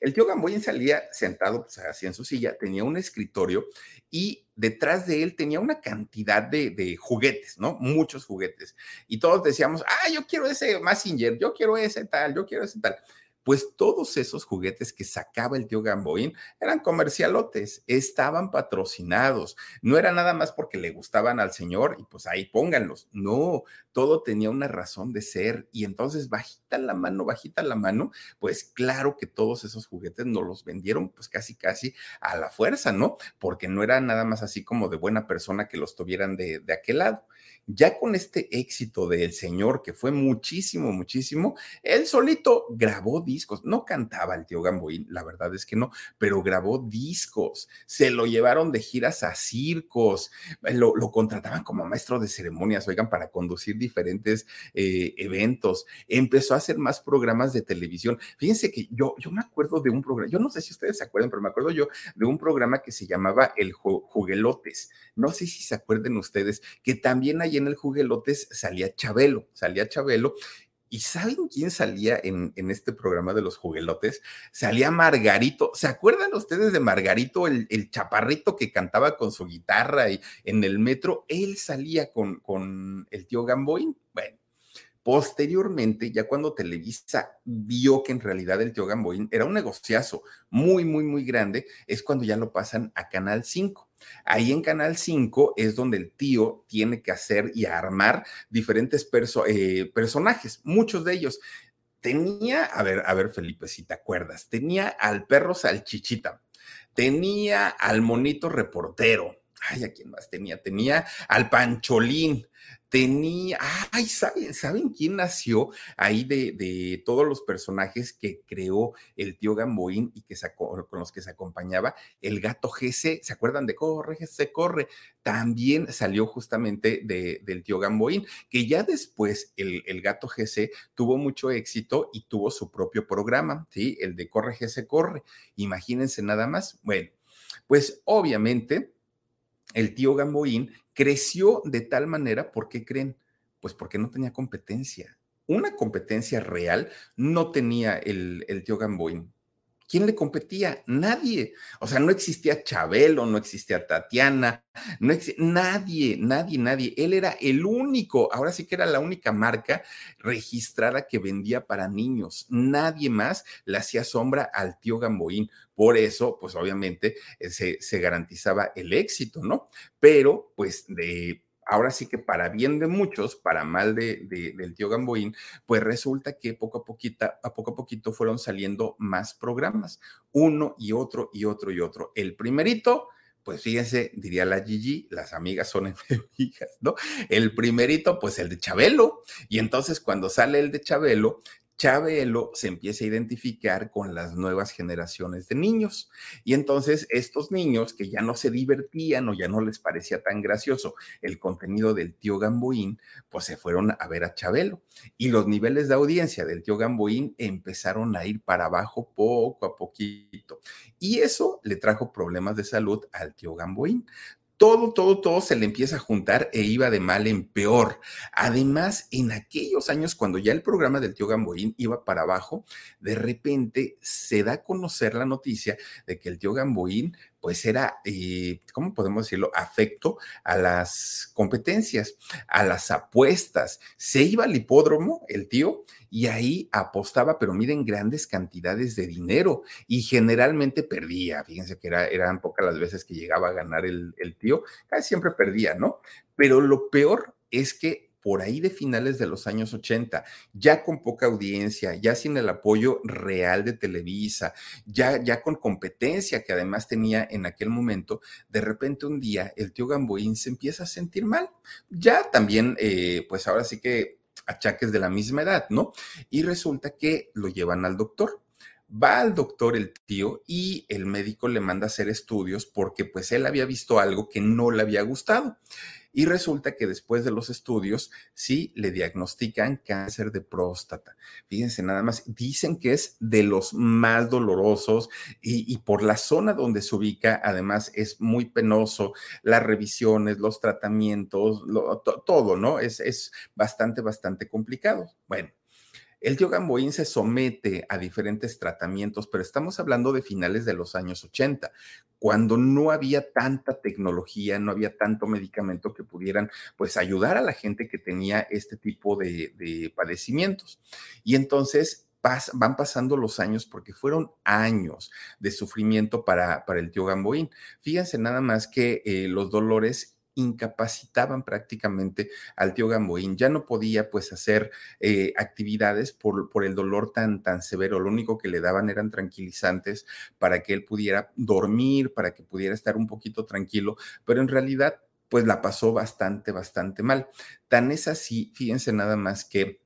El tío Gamboín salía sentado pues, así en su silla, tenía un escritorio y detrás de él tenía una cantidad de, de, juguetes, ¿no? Muchos juguetes. Y todos decíamos, ah, yo quiero ese Massinger, yo quiero ese tal, yo quiero ese tal pues todos esos juguetes que sacaba el tío Gamboín eran comercialotes, estaban patrocinados, no era nada más porque le gustaban al señor y pues ahí pónganlos, no, todo tenía una razón de ser y entonces bajita la mano, bajita la mano, pues claro que todos esos juguetes nos los vendieron pues casi casi a la fuerza, ¿no? Porque no era nada más así como de buena persona que los tuvieran de, de aquel lado. Ya con este éxito del señor, que fue muchísimo, muchísimo, él solito grabó discos, no cantaba el tío Gamboín, la verdad es que no, pero grabó discos, se lo llevaron de giras a circos, lo, contrataban como maestro de ceremonias, oigan, para conducir diferentes eh, eventos, empezó a hacer más programas de televisión. Fíjense que yo, yo me acuerdo de un programa, yo no sé si ustedes se acuerdan, pero me acuerdo yo de un programa que se llamaba El Juguelotes, no sé si se acuerden ustedes, que también hay en el Juguelotes salía Chabelo, salía Chabelo. ¿Y saben quién salía en, en, este programa de los juguelotes? Salía Margarito. ¿Se acuerdan ustedes de Margarito, el, el, chaparrito que cantaba con su guitarra y en el metro? Él salía con, con el tío Gamboín. Bueno, Posteriormente, ya cuando Televisa vio que en realidad el tío Gamboín era un negociazo muy, muy, muy grande, es cuando ya lo pasan a Canal 5. Ahí en Canal 5 es donde el tío tiene que hacer y armar diferentes eh, personajes, muchos de ellos. Tenía, a ver, a ver, Felipe, si te acuerdas, tenía al perro salchichita, tenía al monito reportero, ay, ¿a quién más tenía? Tenía al pancholín, tenía, ay, ¿saben, ¿saben quién nació ahí de, todos los personajes que creó el tío Gamboín y que sacó, con los que se acompañaba? El gato GC, ¿se acuerdan de Corre, GC, corre? También salió justamente del tío Gamboín, que ya después el, el, gato GC tuvo mucho éxito y tuvo su propio programa, ¿sí? El de Corre, GC, corre. Imagínense nada más. Bueno, pues obviamente el tío Gamboín creció de tal manera, ¿por qué creen? Pues porque no tenía competencia. Una competencia real no tenía el, el tío Gamboín. ¿Quién le competía? Nadie. O sea, no existía Chabelo, no existía Tatiana, no existía nadie, nadie, nadie. Él era el único, ahora sí que era la única marca registrada que vendía para niños. Nadie más le hacía sombra al tío Gamboín. Por eso, pues obviamente eh, se, se garantizaba el éxito, ¿no? Pero, pues de ahora sí que para bien de muchos, para mal de, del tío Gamboín, pues resulta que poco a, poquito, a poco a poquito fueron saliendo más programas, uno y otro y otro y otro. El primerito, pues fíjense, diría la Gigi, las amigas son enemigas, ¿no? El primerito, pues el de Chabelo. Y entonces cuando sale el de Chabelo, Chabelo se empieza a identificar con las nuevas generaciones de niños. Y entonces estos niños que ya no se divertían o ya no les parecía tan gracioso el contenido del tío Gamboín, pues se fueron a ver a Chabelo. Y los niveles de audiencia del tío Gamboín empezaron a ir para abajo poco a poquito. Y eso le trajo problemas de salud al tío Gamboín todo, todo, todo se le empieza a juntar e iba de mal en peor. Además, en aquellos años, cuando ya el programa del tío Gamboín iba para abajo, de repente se da a conocer la noticia de que el tío Gamboín pues era, eh, ¿cómo podemos decirlo?, afecto a las competencias, a las apuestas. Se iba al hipódromo, el tío, y ahí apostaba, pero miren, grandes cantidades de dinero y generalmente perdía. Fíjense que eran pocas las veces que llegaba a ganar el, el tío, casi siempre perdía, ¿no? Pero lo peor es que por ahí de finales de los años 80, ya con poca audiencia, ya sin el apoyo real de Televisa, ya, ya con competencia que además tenía en aquel momento, de repente un día el tío Gamboín se empieza a sentir mal. Ya también, eh, pues ahora sí que achaques de la misma edad, ¿no? Y resulta que lo llevan al doctor. Va al doctor el tío y el médico le manda a hacer estudios porque pues él había visto algo que no le había gustado. Y resulta que después de los estudios, sí le diagnostican cáncer de próstata. Fíjense nada más, dicen que es de los más dolorosos y, por la zona donde se ubica, además es muy penoso, las revisiones, los tratamientos, todo, ¿no? Es, es bastante, bastante complicado. Bueno, el tío Gamboín se somete a diferentes tratamientos, pero estamos hablando de finales de los años 80, cuando no había tanta tecnología, no había tanto medicamento que pudieran pues ayudar a la gente que tenía este tipo de, padecimientos. Y entonces van pasando los años porque fueron años de sufrimiento para, para el tío Gamboín. Fíjense nada más que eh, los dolores incapacitaban prácticamente al tío Gamboín. Ya no podía pues hacer eh, actividades por, por el dolor tan, tan severo. Lo único que le daban eran tranquilizantes para que él pudiera dormir, para que pudiera estar un poquito tranquilo, pero en realidad pues la pasó bastante, bastante mal. Tan es así, fíjense nada más que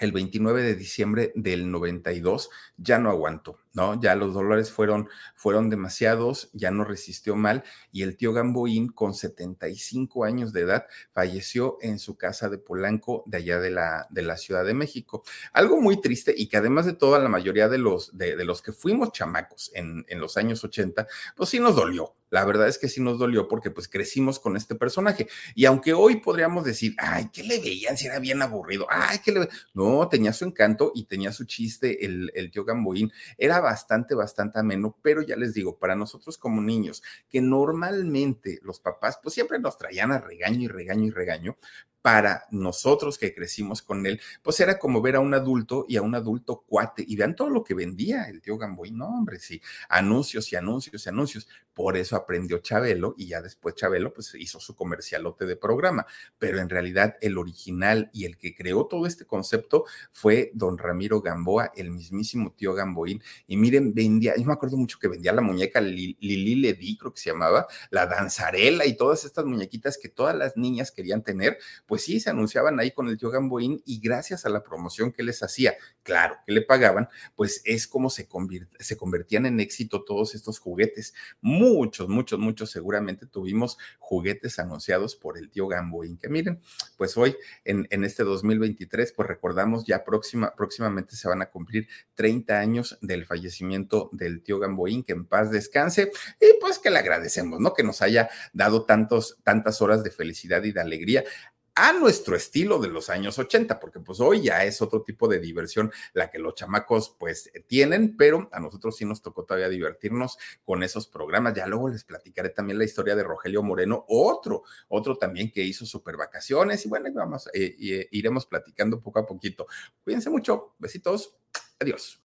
el 29 de diciembre del 92 ya no aguantó, ¿no? Ya los dolores fueron, fueron demasiados, ya no resistió mal y el tío Gamboín con 75 años de edad falleció en su casa de Polanco de allá de la, de la Ciudad de México. Algo muy triste y que además de todo la mayoría de los, de, los que fuimos chamacos en, en los años 80, pues sí nos dolió, la verdad es que sí nos dolió porque pues crecimos con este personaje. Y aunque hoy podríamos decir, ay, ¿qué le veían si era bien aburrido? Ay, ¿qué le No, tenía su encanto y tenía su chiste el, el tío Gamboín. Era bastante, bastante ameno, pero ya les digo, para nosotros como niños, que normalmente los papás pues siempre nos traían a regaño y regaño y regaño, para nosotros que crecimos con él, pues era como ver a un adulto y a un adulto cuate. Y vean todo lo que vendía el tío Gamboín, no, hombre, sí, anuncios y anuncios y anuncios. Por eso aprendió Chabelo y ya después Chabelo pues hizo su comercialote de programa. Pero en realidad el original y el que creó todo este concepto fue don Ramiro Gamboa, el mismísimo tío Gamboín. Y miren, vendía, yo me acuerdo mucho que vendía la muñeca Lili Ledi, creo que se llamaba, la danzarela y todas estas muñequitas que todas las niñas querían tener, pues sí, se anunciaban ahí con el tío Gamboín y gracias a la promoción que les hacía, claro, que le pagaban, pues es como se, convertían en éxito todos estos juguetes. Muchos, muchos, muchos seguramente tuvimos juguetes anunciados por el tío Gamboín, que miren, pues hoy en, en este 2023, pues recordamos ya próxima, próximamente se van a cumplir 30 años del fallecimiento del tío Gamboín, que en paz descanse, y pues que le agradecemos, ¿no? Que nos haya dado tantos, tantas horas de felicidad y de alegría a nuestro estilo de los años 80, porque pues hoy ya es otro tipo de diversión la que los chamacos pues tienen, pero a nosotros sí nos tocó todavía divertirnos con esos programas. Ya luego les platicaré también la historia de Rogelio Moreno, otro, otro también que hizo super vacaciones y bueno, vamos, eh, eh, iremos platicando poco a poquito. Cuídense mucho, besitos, adiós.